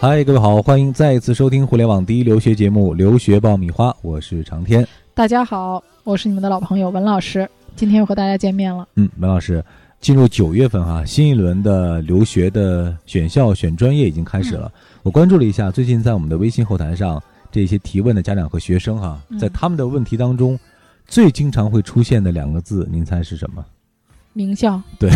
嗨，各位好，欢迎再一次收听互联网第一留学节目《留学爆米花》，我是长天。大家好，我是你们的老朋友文老师，今天又和大家见面了。嗯，文老师，进入九月份哈，新一轮的留学的选校选专业已经开始了。我关注了一下，最近在我们的微信后台上这些提问的家长和学生哈，在他们的问题当中，最经常会出现的两个字，您猜是什么？名校，对，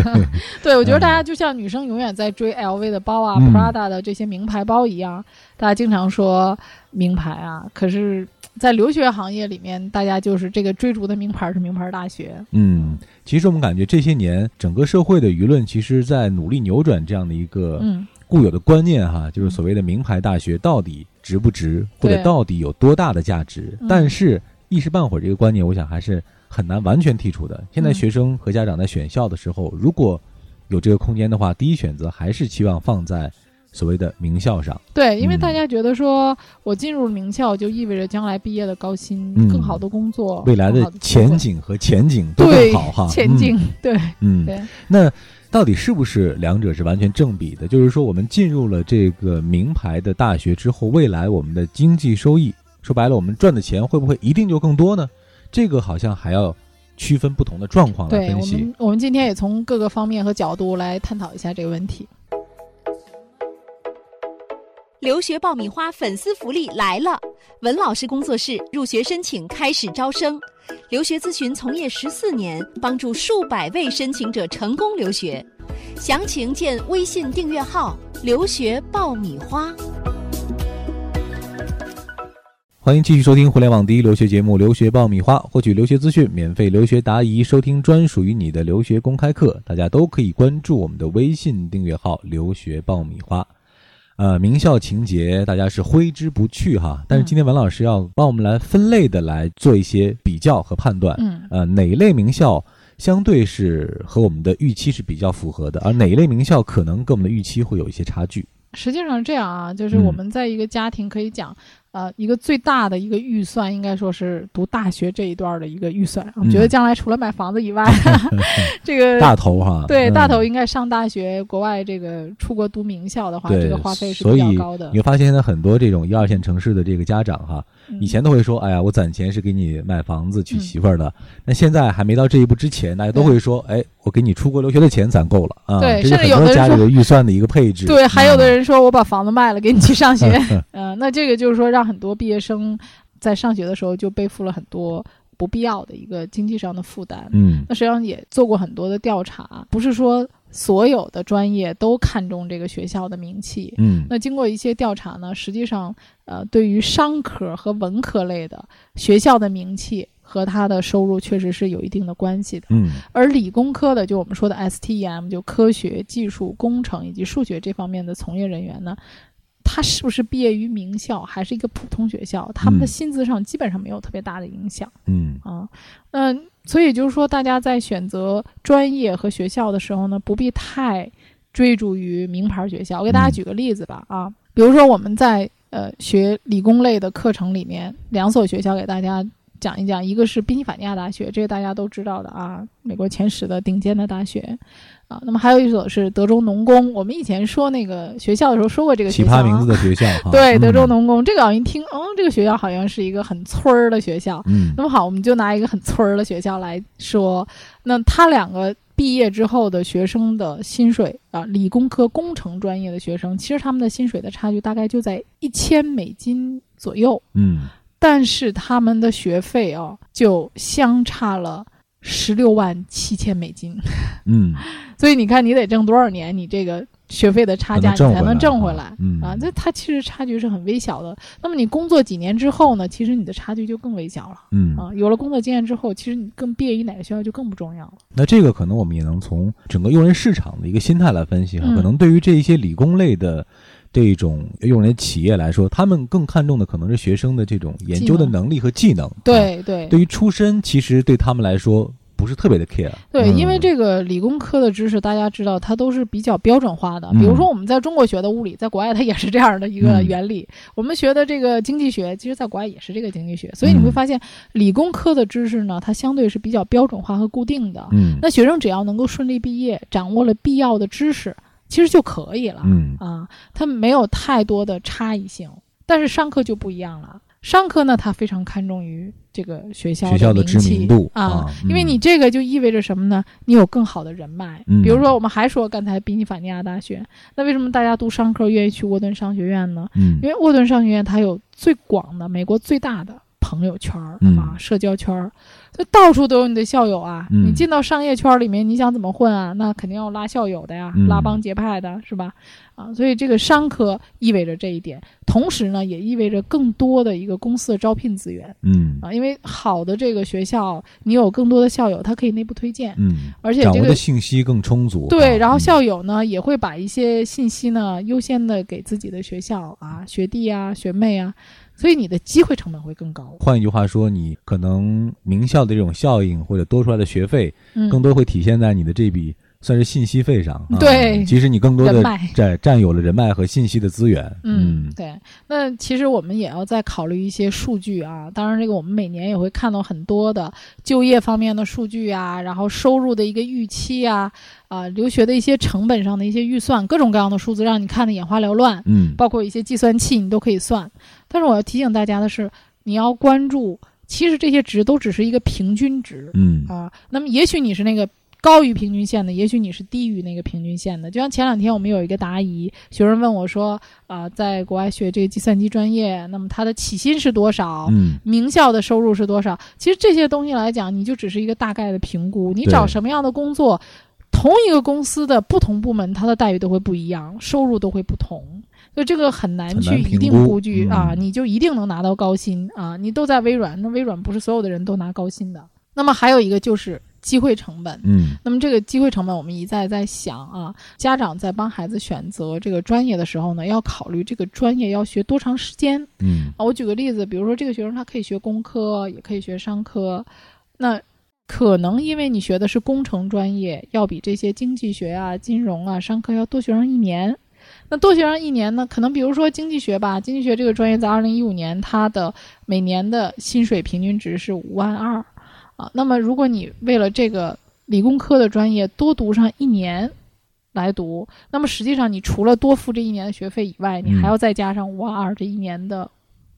对，我觉得大家就像女生永远在追 LV 的包啊、Prada 的这些名牌包一样，大家经常说名牌啊。可是，在留学行业里面，大家就是这个追逐的名牌是名牌大学。嗯，其实我们感觉这些年整个社会的舆论，其实在努力扭转这样的一个固有的观念哈，就是所谓的名牌大学到底值不值，或者到底有多大的价值？但是一时半会儿这个观念，我想还是。很难完全剔除的。现在学生和家长在选校的时候，如果有这个空间的话，第一选择还是期望放在所谓的名校上。对，因为大家觉得说我进入名校就意味着将来毕业的高薪、更好的工作、未来的前景和前景都更好哈。前景对，嗯，那到底是不是两者是完全正比的？就是说，我们进入了这个名牌的大学之后，未来我们的经济收益，说白了，我们赚的钱会不会一定就更多呢？这个好像还要区分不同的状况来分析。我们我们今天也从各个方面和角度来探讨一下这个问题。留学爆米花粉丝福利来了！文老师工作室入学申请开始招生，留学咨询从业十四年，帮助数百位申请者成功留学。详情见微信订阅号“留学爆米花”。欢迎继续收听互联网第一留学节目《留学爆米花》，获取留学资讯、免费留学答疑、收听专属于你的留学公开课。大家都可以关注我们的微信订阅号“留学爆米花”。呃，名校情节大家是挥之不去哈，但是今天文老师要帮我们来分类的来做一些比较和判断。嗯，呃，哪一类名校相对是和我们的预期是比较符合的，而哪一类名校可能跟我们的预期会有一些差距？实际上是这样啊，就是我们在一个家庭可以讲。呃，一个最大的一个预算，应该说是读大学这一段的一个预算。我觉得将来除了买房子以外，这个大头哈，对大头应该上大学，国外这个出国读名校的话，这个花费是比较高的。你会发现现在很多这种一二线城市的这个家长哈，以前都会说，哎呀，我攒钱是给你买房子娶媳妇儿的。那现在还没到这一步之前，大家都会说，哎，我给你出国留学的钱攒够了啊。对，甚至有的家里的预算的一个配置。对，还有的人说我把房子卖了给你去上学。嗯，那这个就是说让。很多毕业生在上学的时候就背负了很多不必要的一个经济上的负担。嗯，那实际上也做过很多的调查，不是说所有的专业都看重这个学校的名气。嗯，那经过一些调查呢，实际上呃，对于商科和文科类的学校的名气和他的收入确实是有一定的关系的。嗯，而理工科的，就我们说的 STEM，就科学技术、工程以及数学这方面的从业人员呢。他是不是毕业于名校还是一个普通学校？他们的薪资上基本上没有特别大的影响。嗯啊，那所以就是说，大家在选择专业和学校的时候呢，不必太追逐于名牌学校。我给大家举个例子吧啊，比如说我们在呃学理工类的课程里面，两所学校给大家讲一讲，一个是宾夕法尼亚大学，这个大家都知道的啊，美国前十的顶尖的大学。啊，那么还有一所是德州农工。我们以前说那个学校的时候说过这个奇葩名字的学校。对，德州农工这个好像一听，嗯，这个学校好像是一个很村儿的学校。嗯，那么好，我们就拿一个很村儿的学校来说，那他两个毕业之后的学生的薪水啊，理工科工程专业的学生，其实他们的薪水的差距大概就在一千美金左右。嗯，但是他们的学费啊，就相差了。十六万七千美金，嗯，所以你看，你得挣多少年，你这个学费的差价你才能挣回来，嗯啊，这它其实差距是很微小的。那么你工作几年之后呢？其实你的差距就更微小了，嗯啊，有了工作经验之后，其实你更毕业于哪个学校就更不重要了。那这个可能我们也能从整个用人市场的一个心态来分析哈，可能对于这一些理工类的这种用人企业来说，他们更看重的可能是学生的这种研究的能力和技能。对对，对于出身，其实对他们来说。不是特别的 care，对，因为这个理工科的知识，大家知道它都是比较标准化的。比如说我们在中国学的物理，在国外它也是这样的一个原理。我们学的这个经济学，其实在国外也是这个经济学。所以你会发现，理工科的知识呢，它相对是比较标准化和固定的。嗯，那学生只要能够顺利毕业，掌握了必要的知识，其实就可以了。嗯啊，它没有太多的差异性。但是商科就不一样了，商科呢，它非常看重于这个学校学校的知名度啊，因为你这个就意味着什么呢？你有更好的人脉。比如说，我们还说刚才宾夕法尼亚大学，那为什么大家读商科愿意去沃顿商学院呢？嗯，因为沃顿商学院它有最广的美国最大的朋友圈儿啊，社交圈儿。这到处都有你的校友啊！你进到商业圈里面，你想怎么混啊？那肯定要拉校友的呀，拉帮结派的是吧？啊，所以这个商科意味着这一点，同时呢，也意味着更多的一个公司的招聘资源。嗯啊，因为好的这个学校，你有更多的校友，他可以内部推荐。嗯，而且这个信息更充足。对，然后校友呢也会把一些信息呢优先的给自己的学校啊学弟啊学妹啊。所以你的机会成本会更高。换一句话说，你可能名校的这种效应或者多出来的学费，更多会体现在你的这笔。算是信息费上，对，其实你更多的占占有了人脉和信息的资源。嗯，对。那其实我们也要再考虑一些数据啊。当然，这个我们每年也会看到很多的就业方面的数据啊，然后收入的一个预期啊，啊，留学的一些成本上的一些预算，各种各样的数字让你看的眼花缭乱。嗯，包括一些计算器你都可以算。但是我要提醒大家的是，你要关注，其实这些值都只是一个平均值。嗯啊，那么也许你是那个。高于平均线的，也许你是低于那个平均线的。就像前两天我们有一个答疑，学生问我说：“啊，在国外学这个计算机专业，那么他的起薪是多少？嗯，名校的收入是多少？”其实这些东西来讲，你就只是一个大概的评估。你找什么样的工作，同一个公司的不同部门，它的待遇都会不一样，收入都会不同。所以这个很难去一定估计啊，你就一定能拿到高薪啊？你都在微软，那微软不是所有的人都拿高薪的。那么还有一个就是。机会成本，嗯，那么这个机会成本，我们一再在想啊，家长在帮孩子选择这个专业的时候呢，要考虑这个专业要学多长时间，嗯，啊，我举个例子，比如说这个学生他可以学工科，也可以学商科，那可能因为你学的是工程专业，要比这些经济学啊、金融啊、商科要多学上一年，那多学上一年呢，可能比如说经济学吧，经济学这个专业在二零一五年它的每年的薪水平均值是五万二。啊，那么如果你为了这个理工科的专业多读上一年来读，那么实际上你除了多付这一年的学费以外，你还要再加上五万二这一年的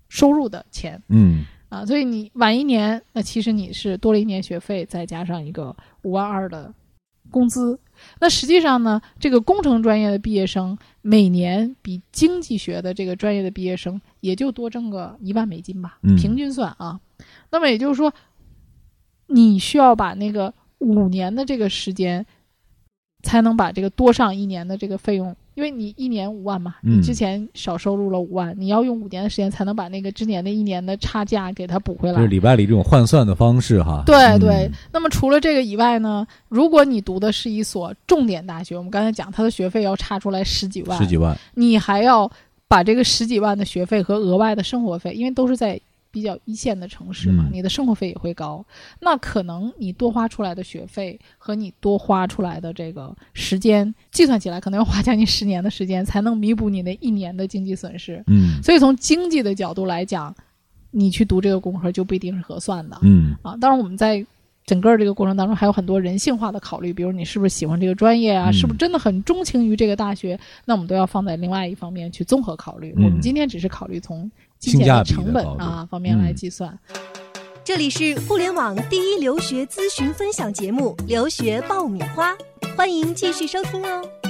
收入的钱。嗯，啊，所以你晚一年，那其实你是多了一年学费，再加上一个五万二的工资。那实际上呢，这个工程专业的毕业生每年比经济学的这个专业的毕业生也就多挣个一万美金吧，平均算啊。那么也就是说。你需要把那个五年的这个时间，才能把这个多上一年的这个费用，因为你一年五万嘛，你之前少收入了五万，你要用五年的时间才能把那个之前的一年的差价给它补回来。就是礼拜里这种换算的方式哈。对对。那么除了这个以外呢，如果你读的是一所重点大学，我们刚才讲它的学费要差出来十几万，十几万，你还要把这个十几万的学费和额外的生活费，因为都是在。比较一线的城市嘛，你的生活费也会高，那可能你多花出来的学费和你多花出来的这个时间，计算起来可能要花将近十年的时间才能弥补你那一年的经济损失。嗯，所以从经济的角度来讲，你去读这个工科就不一定是合算的。嗯，啊，当然我们在整个这个过程当中还有很多人性化的考虑，比如你是不是喜欢这个专业啊，是不是真的很钟情于这个大学，那我们都要放在另外一方面去综合考虑。我们今天只是考虑从。性价比成本啊方面来计算。这里是互联网第一留学咨询分享节目《留学爆米花》，欢迎继续收听哦。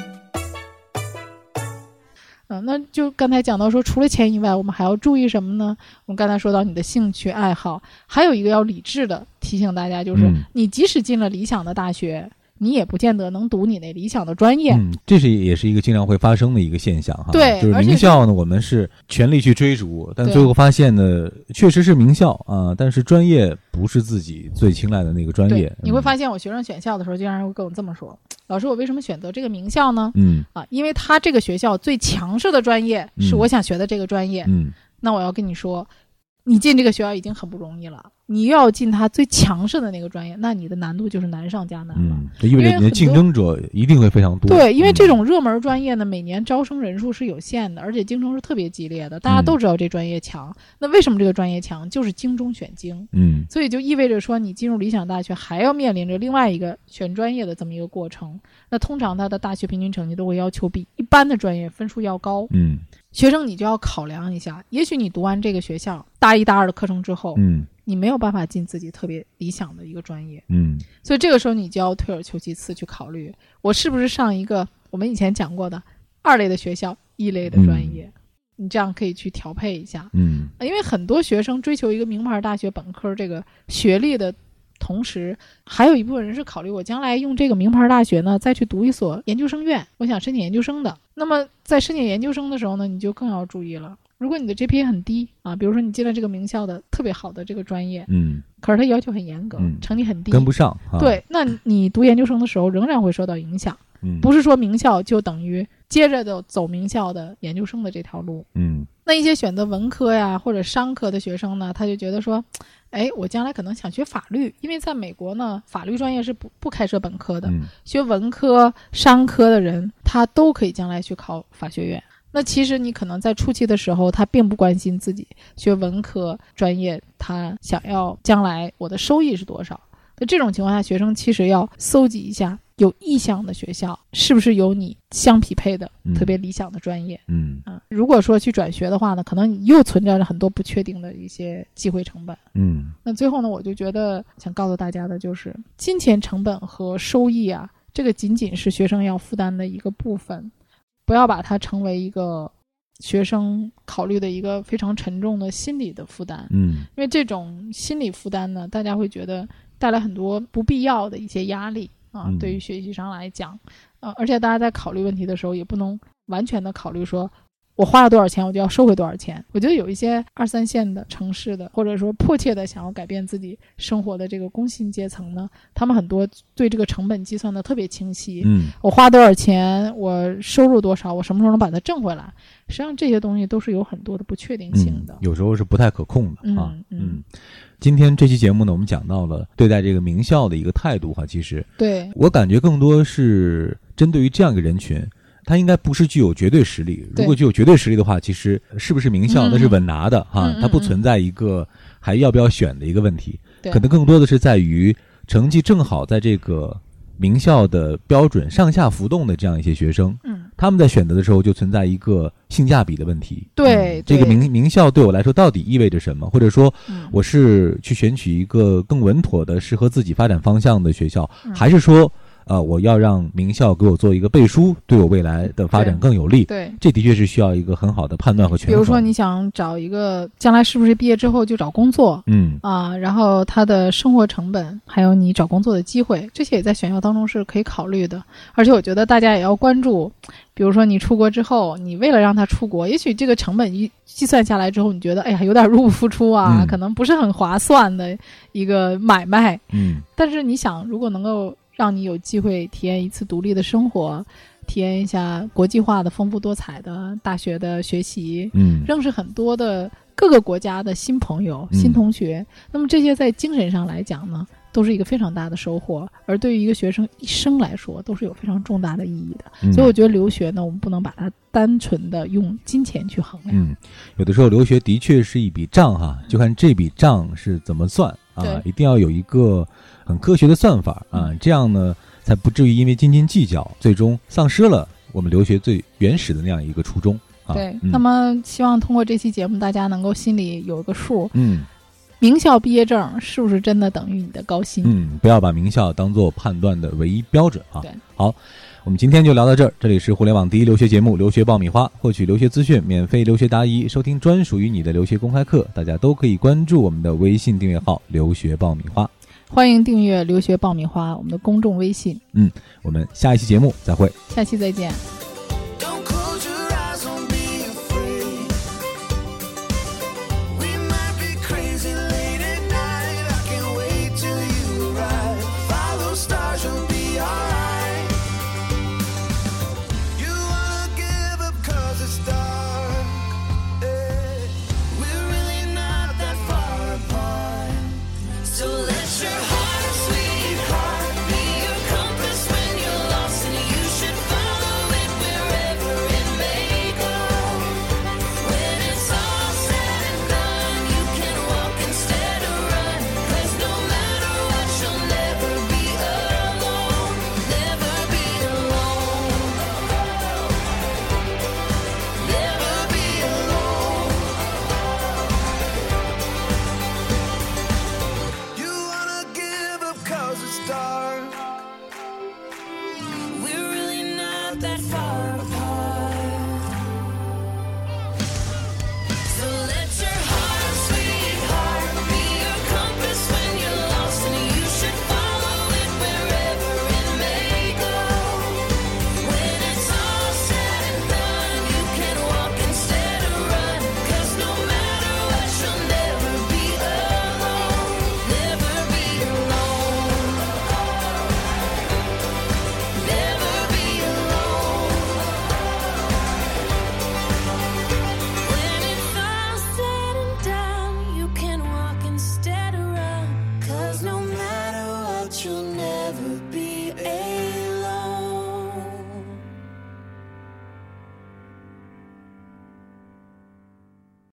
嗯，那就刚才讲到说，除了钱以外，我们还要注意什么呢？我们刚才说到你的兴趣爱好，还有一个要理智的提醒大家，就是你即使进了理想的大学。你也不见得能读你那理想的专业，嗯，这是也是一个经常会发生的一个现象哈。对，就是名校呢，我们是全力去追逐，但最后发现呢，确实是名校啊，但是专业不是自己最青睐的那个专业。你会发现，我学生选校的时候，经常会跟我这么说：“老师，我为什么选择这个名校呢？”嗯，啊，因为他这个学校最强势的专业是我想学的这个专业。嗯，那我要跟你说，你进这个学校已经很不容易了。你要进他最强势的那个专业，那你的难度就是难上加难了。嗯，这意味着你的竞争者一定会非常多。对，因为这种热门专业呢，每年招生人数是有限的，而且竞争是特别激烈的。大家都知道这专业强，那为什么这个专业强？就是精中选精。嗯，所以就意味着说，你进入理想大学还要面临着另外一个选专业的这么一个过程。那通常他的大学平均成绩都会要求比一般的专业分数要高。嗯，学生你就要考量一下，也许你读完这个学校大一、大二的课程之后，嗯。你没有办法进自己特别理想的一个专业，嗯，所以这个时候你就要退而求其次去考虑，我是不是上一个我们以前讲过的二类的学校，一类的专业，你这样可以去调配一下，嗯，因为很多学生追求一个名牌大学本科这个学历的同时，还有一部分人是考虑我将来用这个名牌大学呢再去读一所研究生院，我想申请研究生的。那么在申请研究生的时候呢，你就更要注意了。如果你的 GPA 很低啊，比如说你进了这个名校的特别好的这个专业，嗯，可是它要求很严格，成绩很低，跟不上。对，那你读研究生的时候仍然会受到影响。嗯，不是说名校就等于接着的走名校的研究生的这条路。嗯，那一些选择文科呀或者商科的学生呢，他就觉得说，哎，我将来可能想学法律，因为在美国呢，法律专业是不不开设本科的。学文科、商科的人，他都可以将来去考法学院。那其实你可能在初期的时候，他并不关心自己学文科专业，他想要将来我的收益是多少。那这种情况下，学生其实要搜集一下有意向的学校，是不是有你相匹配的特别理想的专业。嗯啊，如果说去转学的话呢，可能你又存在着很多不确定的一些机会成本。嗯，那最后呢，我就觉得想告诉大家的就是，金钱成本和收益啊，这个仅仅是学生要负担的一个部分。不要把它成为一个学生考虑的一个非常沉重的心理的负担，嗯，因为这种心理负担呢，大家会觉得带来很多不必要的一些压力啊，对于学习上来讲，呃，而且大家在考虑问题的时候，也不能完全的考虑说。我花了多少钱，我就要收回多少钱。我觉得有一些二三线的城市的，或者说迫切的想要改变自己生活的这个工薪阶层呢，他们很多对这个成本计算的特别清晰。嗯，我花多少钱，我收入多少，我什么时候能把它挣回来？实际上这些东西都是有很多的不确定性的，有时候是不太可控的啊。嗯，今天这期节目呢，我们讲到了对待这个名校的一个态度哈，其实对我感觉更多是针对于这样一个人群。他应该不是具有绝对实力。如果具有绝对实力的话，其实是不是名校那是稳拿的哈，它不存在一个还要不要选的一个问题。可能更多的是在于成绩正好在这个名校的标准上下浮动的这样一些学生，嗯，他们在选择的时候就存在一个性价比的问题。对，这个名名校对我来说到底意味着什么？或者说，我是去选取一个更稳妥的、适合自己发展方向的学校，还是说？呃，我要让名校给我做一个背书，对我未来的发展更有利。对，这的确是需要一个很好的判断和权衡。比如说，你想找一个将来是不是毕业之后就找工作？嗯啊，然后他的生活成本，还有你找工作的机会，这些也在选校当中是可以考虑的。而且，我觉得大家也要关注，比如说你出国之后，你为了让他出国，也许这个成本一计算下来之后，你觉得哎呀有点入不敷出啊，可能不是很划算的一个买卖。嗯，但是你想，如果能够。让你有机会体验一次独立的生活，体验一下国际化的丰富多彩的大学的学习，嗯，认识很多的各个国家的新朋友、新同学。那么这些在精神上来讲呢，都是一个非常大的收获，而对于一个学生一生来说，都是有非常重大的意义的。所以我觉得留学呢，我们不能把它单纯的用金钱去衡量。嗯，有的时候留学的确是一笔账哈，就看这笔账是怎么算啊，一定要有一个。很科学的算法啊，这样呢才不至于因为斤斤计较，最终丧失了我们留学最原始的那样一个初衷啊。对，那么希望通过这期节目，大家能够心里有个数。嗯，名校毕业证是不是真的等于你的高薪？嗯，不要把名校当做判断的唯一标准啊。对，好，我们今天就聊到这儿。这里是互联网第一留学节目《留学爆米花》，获取留学资讯、免费留学答疑、收听专属于你的留学公开课，大家都可以关注我们的微信订阅号“留学爆米花”。欢迎订阅“留学爆米花”我们的公众微信。嗯，我们下一期节目再会。下期再见。